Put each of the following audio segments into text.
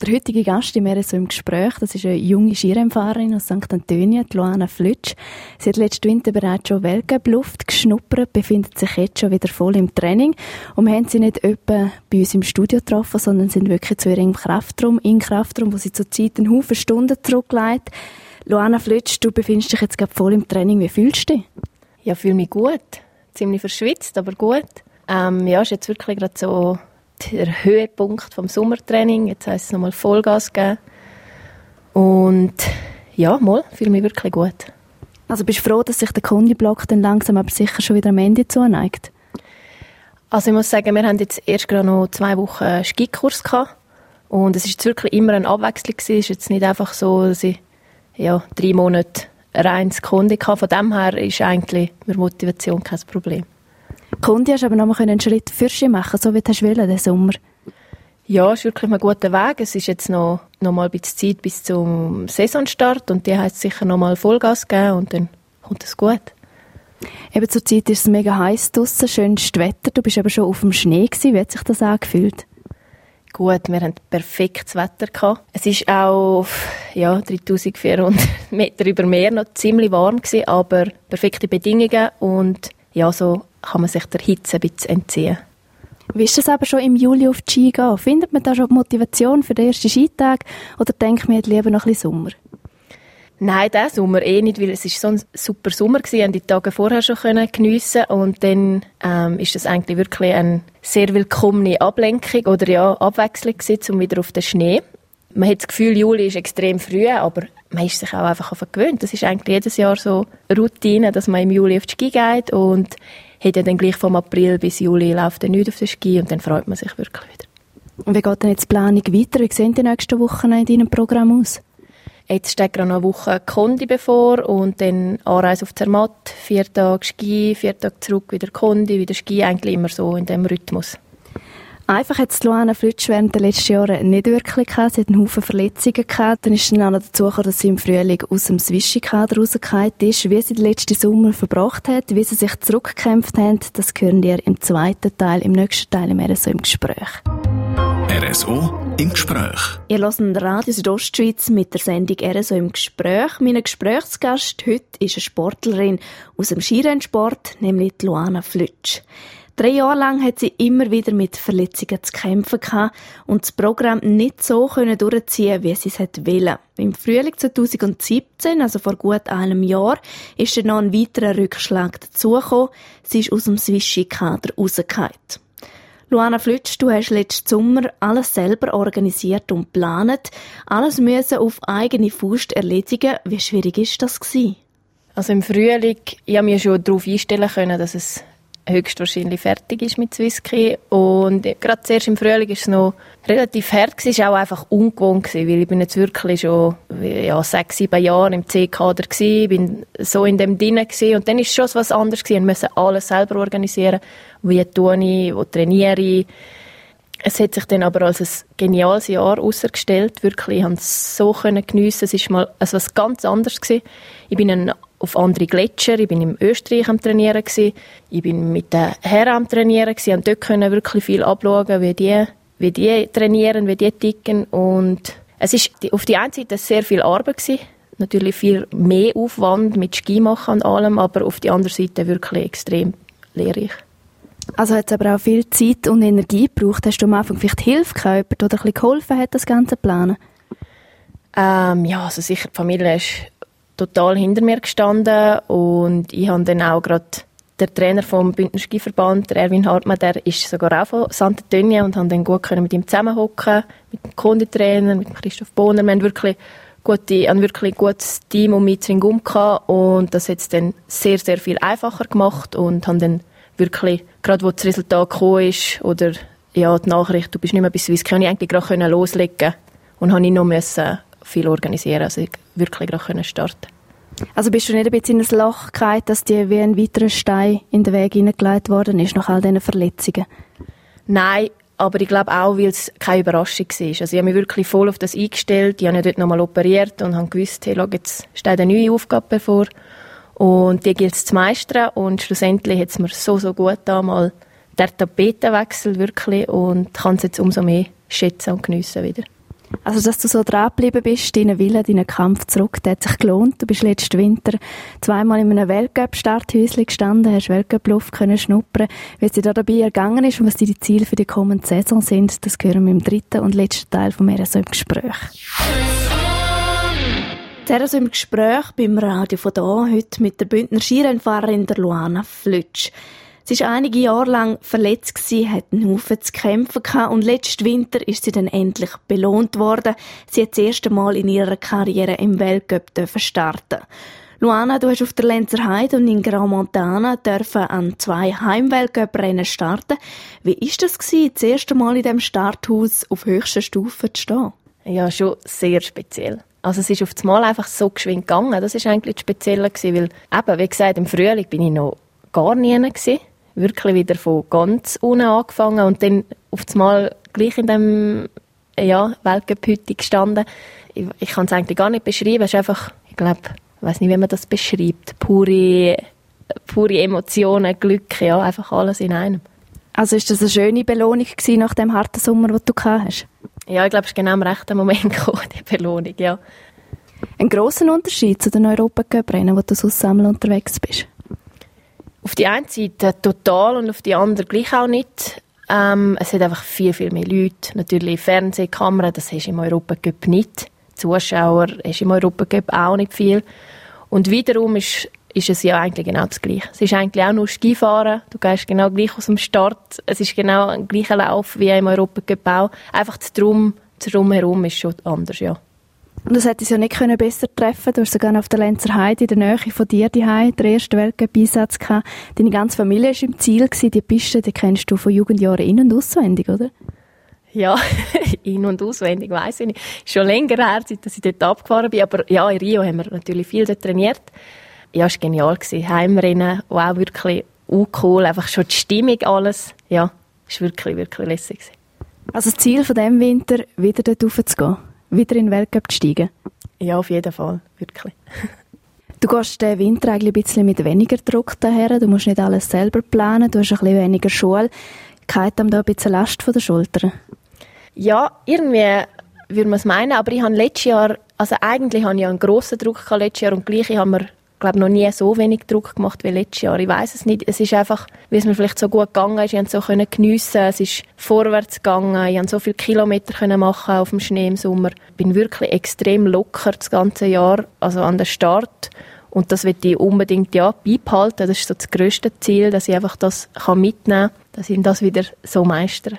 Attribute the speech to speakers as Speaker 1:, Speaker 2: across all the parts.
Speaker 1: Der heutige Gast im RSO im Gespräch, das ist eine junge Skirennfahrerin aus St. Antonio, Luana Flütsch. Sie hat letzten Winter bereits schon Weltcup-Luft geschnuppert, befindet sich jetzt schon wieder voll im Training. Und wir haben sie nicht etwa bei uns im Studio getroffen, sondern sind wirklich zu ihrem Kraftraum, in Kraftraum, wo sie zurzeit einen Haufen Stunden zurücklegt. Luana Flütsch, du befindest dich jetzt gerade voll im Training. Wie fühlst du dich?
Speaker 2: Ja, fühle mich gut. Ziemlich verschwitzt, aber gut. Ähm, ja, ist jetzt wirklich gerade so der Höhepunkt vom Sommertraining. Jetzt heisst es nochmal Vollgas geben. Und ja, mal, fühle mich wirklich gut.
Speaker 1: Also bist du froh, dass sich der Kondiblock dann langsam aber sicher schon wieder am Ende zuneigt?
Speaker 2: Also ich muss sagen, wir haben jetzt erst gerade noch zwei Wochen Skikurs gehabt. Und es ist wirklich immer eine Abwechslung gewesen. Es ist jetzt nicht einfach so, dass ich ja, drei Monate reines Kondi hatte. Von dem her ist eigentlich mit Motivation kein Problem.
Speaker 1: Kundi hast aber noch mal einen Schritt für machen, so wie du willst, den Sommer.
Speaker 2: Ja, es ist wirklich ein guter Weg. Es ist jetzt noch, noch mal ein bisschen Zeit bis zum Saisonstart und die heißt sicher noch mal Vollgas geben und dann kommt es gut.
Speaker 1: Eben zur Zeit ist es mega heiß draußen, schönstes Wetter. Du bist aber schon auf dem Schnee gewesen. Wie hat sich das angefühlt?
Speaker 2: Gut, wir hatten perfektes Wetter gehabt. Es ist auch ja 3400 Meter über Meer noch ziemlich warm gewesen, aber perfekte Bedingungen und ja so kann man sich der Hitze ein bisschen entziehen.
Speaker 1: Wie ist es aber schon im Juli auf die Ski gehen? Findet man da schon Motivation für den ersten Skitag oder denkt man jetzt lieber noch ein bisschen Sommer?
Speaker 2: Nein, diesen Sommer eh nicht, weil es ist so ein super Sommer gewesen, und die Tage vorher schon können geniessen und dann ähm, ist das eigentlich wirklich eine sehr willkommene Ablenkung oder ja Abwechslung gewesen, um wieder auf den Schnee. Man hat das Gefühl, Juli ist extrem früh, aber man ist sich auch einfach gewöhnt. Das ist eigentlich jedes Jahr so Routine, dass man im Juli auf die Ski geht und hat ja dann gleich vom April bis Juli läuft dann nichts auf den Ski und dann freut man sich wirklich wieder.
Speaker 1: Und wie geht denn jetzt die Planung weiter? Wie sehen die nächsten Wochen in deinem Programm aus?
Speaker 2: Jetzt steht gerade noch eine Woche Kondi bevor und dann Anreise auf Zermatt, vier Tage Ski, vier Tage zurück, wieder Kondi, wieder Ski, eigentlich immer so in diesem Rhythmus.
Speaker 1: Einfach hat Luana Flütsch während der letzten Jahre nicht wirklich gehabt. Sie hat einen Haufen Verletzungen gehabt. Dann ist dann auch noch dazu gekommen, dass sie im Frühling aus dem Swishy-Kader rausgefallen ist. Wie sie den letzten Sommer verbracht hat, wie sie sich zurückgekämpft hat, das hören wir im zweiten Teil, im nächsten Teil im RSO im Gespräch.
Speaker 3: RSO im Gespräch.
Speaker 1: Ihr hört Radio Südostschweiz mit der Sendung RSO im Gespräch. Mein Gesprächsgast heute ist eine Sportlerin aus dem Skirennsport, nämlich Luana Flütsch. Drei Jahre lang hat sie immer wieder mit Verletzungen zu kämpfen gehabt und das Programm nicht so können durchziehen, wie sie es wollte. Im Frühling 2017, also vor gut einem Jahr, ist dann noch ein weiterer Rückschlag dazugekommen. Sie ist aus dem Swishy-Kader rausgefallen. Luana Flütsch, du hast letzten Sommer alles selber organisiert und geplant. Alles müssen auf eigene Faust erledigen. Wie schwierig ist das gewesen?
Speaker 2: Also im Frühling, ich habe mir schon darauf einstellen können, dass es höchstwahrscheinlich fertig ist mit Swisski. Und gerade zuerst im Frühling war es noch relativ hart. Es war auch einfach ungewohnt, gewesen, weil ich bin jetzt wirklich schon ja, sechs, sieben Jahre im C-Kader war, bin so in dem drin gewesen. Und dann ist schon was anderes gewesen. Wir müssen alles selber organisieren. Wie tue ich, wo trainiere ich. Es hat sich dann aber als ein geniales Jahr herausgestellt. Wirklich, ich konnte es so geniessen. Es war mal etwas ganz anderes. Gewesen. Ich bin ein auf andere Gletscher. Ich bin in Österreich am Trainieren gewesen. Ich bin mit den Herren am Trainieren gewesen. und dort können wirklich viel abschauen, wie die, wie die trainieren, wie die ticken und es ist auf die einen Seite sehr viel Arbeit gewesen. Natürlich viel mehr Aufwand mit Ski machen und allem, aber auf die andere Seite wirklich extrem lehrreich.
Speaker 1: Also hat es aber auch viel Zeit und Energie gebraucht. Hast du am Anfang vielleicht Hilfe gehabt, oder ein bisschen geholfen hat, das ganze planen?
Speaker 2: Ähm, ja, also sicher, die Familie ist total hinter mir gestanden und ich habe dann auch gerade der Trainer vom Bündner Skiverband, der Erwin Hartmann, der ist sogar auch von Santa Tönja und haben dann gut können mit ihm zusammenhocken, mit dem Konditrainer, mit Christoph Bohner. Wir haben wirklich gute, ein wirklich gutes Team um mich herum und das hat es dann sehr, sehr viel einfacher gemacht und haben dann wirklich, gerade wo das Resultat gekommen ist oder ja, die Nachricht, du bist nicht mehr bis Swiss, kann ich eigentlich gerade loslegen und habe ich noch müssen viel organisieren, also ich wirklich gerade starten
Speaker 1: also bist du nicht ein bisschen in ein Loch gefallen, dass dir wie ein weiterer Stein in den Weg hineingelegt worden ist, nach all diesen Verletzungen?
Speaker 2: Nein, aber ich glaube auch, weil es keine Überraschung war. Also ich habe mich wirklich voll auf das eingestellt. Ich habe ja dort nochmal operiert und habe gewusst, hey, schau, jetzt steht eine neue Aufgabe bevor. Und die gilt es zu meistern. Und schlussendlich hat es mir so, so gut da mal der Tapetenwechsel wirklich und kann es jetzt umso mehr schätzen und geniessen wieder.
Speaker 1: Also, dass du so dranbleiben bist, deinen Willen, deinen Kampf zurück, der hat sich gelohnt. Du bist letzten Winter zweimal in einem Weltcup-Starthäuschen gestanden, hast Weltcup-Luft können schnuppern. Wie es dir da dabei ergangen ist und was deine Ziele für die kommende Saison sind, das hören wir im dritten und letzten Teil von mir so im Gespräch. Zuerst im Gespräch beim Radio von da, heute mit der Bündner Skirennfahrerin der Luana Flütsch. Sie war einige Jahre lang verletzt, gewesen, hat einen Haufen zu kämpfen gehabt und letzten Winter ist sie dann endlich belohnt worden. Sie hat das erste Mal in ihrer Karriere im Weltcup starten Luana, du hast auf der Lenzer Heide und in Grand Montana dürfen an zwei Heimweltcup-Rennen starten. Wie ist das gewesen, das erste Mal in dem Starthaus auf höchster Stufe zu stehen?
Speaker 2: Ja, schon sehr speziell. Also es ist auf das Mal einfach so geschwind gegangen. Das ist eigentlich das Spezielle gewesen, weil eben, wie gesagt, im Frühling bin ich noch gar nie gewesen wirklich wieder von ganz unten angefangen und dann auf einmal gleich in dem ja, Weltcup-Hütte gestanden. Ich, ich kann es eigentlich gar nicht beschreiben. Es ist einfach, ich glaube, ich weiß nicht, wie man das beschreibt. Pure, pure Emotionen, Glück, ja, einfach alles in einem.
Speaker 1: Also ist das eine schöne Belohnung gewesen nach dem harten Sommer, den du gehabt hast?
Speaker 2: Ja, ich glaube, es ist genau im rechten Moment gekommen, die Belohnung, ja.
Speaker 1: Ein grosser Unterschied zu den Europacup-Rennen, wo du sonst unterwegs bist?
Speaker 2: Auf die eine Seite total und auf die andere gleich auch nicht. Ähm, es hat einfach viel, viel mehr Leute. Natürlich Fernsehkameras, das hast du im Europacup nicht. Zuschauer hast du im auch nicht viel. Und wiederum ist, ist es ja eigentlich genau das Gleiche. Es ist eigentlich auch nur Skifahren. Du gehst genau gleich aus dem Start. Es ist genau ein gleicher Lauf wie im Europacup auch. Einfach das Drum, Drumherum ist schon anders, ja.
Speaker 1: Und das hätte es ja nicht können besser treffen Du hast sogar auf der Lenzer Heide in der Nähe von dir die den ersten Weltcup-Einsatz gehabt. Deine ganze Familie war im Ziel. Gewesen. Die Piste die kennst du von Jugendjahren in- und auswendig, oder?
Speaker 2: Ja, in- und auswendig weiß ich nicht. Schon länger her, seit ich dort abgefahren bin. Aber ja, in Rio haben wir natürlich viel dort trainiert. Ja, es war genial. Gewesen. Heimrennen, auch wirklich cool. Einfach schon die Stimmung, alles. Ja, es war wirklich, wirklich lässig. Gewesen.
Speaker 1: Also das Ziel von diesem Winter, wieder dort raufzugehen? Wieder in den Weltcup zu steigen?
Speaker 2: Ja, auf jeden Fall, wirklich.
Speaker 1: Du gehst den Winter eigentlich ein bisschen mit weniger Druck daher. Du musst nicht alles selber planen. Du hast ein bisschen weniger Schule. Geht einem da ein bisschen Last von der Schulter?
Speaker 2: Ja, irgendwie würde man es meinen. Aber ich habe letztes Jahr, also eigentlich habe ich einen grossen Druck letztes Jahr und gleich haben wir glaube noch nie so wenig Druck gemacht wie letztes Jahr. Ich weiß es nicht. Es ist einfach, wie es mir vielleicht so gut gegangen ist. Ich konnte so können geniessen. Es ist vorwärts gegangen. Ich konnte so viele Kilometer können machen auf dem Schnee im Sommer. Ich bin wirklich extrem locker das ganze Jahr, also an der Start. Und das will ich unbedingt ja beibehalten. Das ist so das grösste Ziel, dass ich einfach das kann mitnehmen kann, dass ich das wieder so meistere.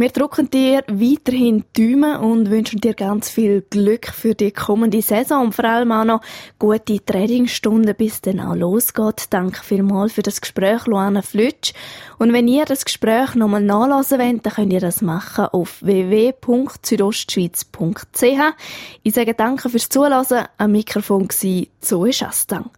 Speaker 1: Wir drücken dir weiterhin Daumen und wünschen dir ganz viel Glück für die kommende Saison und vor allem auch noch gute Trainingsstunden, bis dann auch losgeht. Danke vielmals für das Gespräch, Luana Flütsch. Und wenn ihr das Gespräch nochmal nachlesen wollt, dann könnt ihr das machen auf www.südostschweiz.ch. Ich sage danke fürs Zuhören. Am Mikrofon war Zoe Schastang.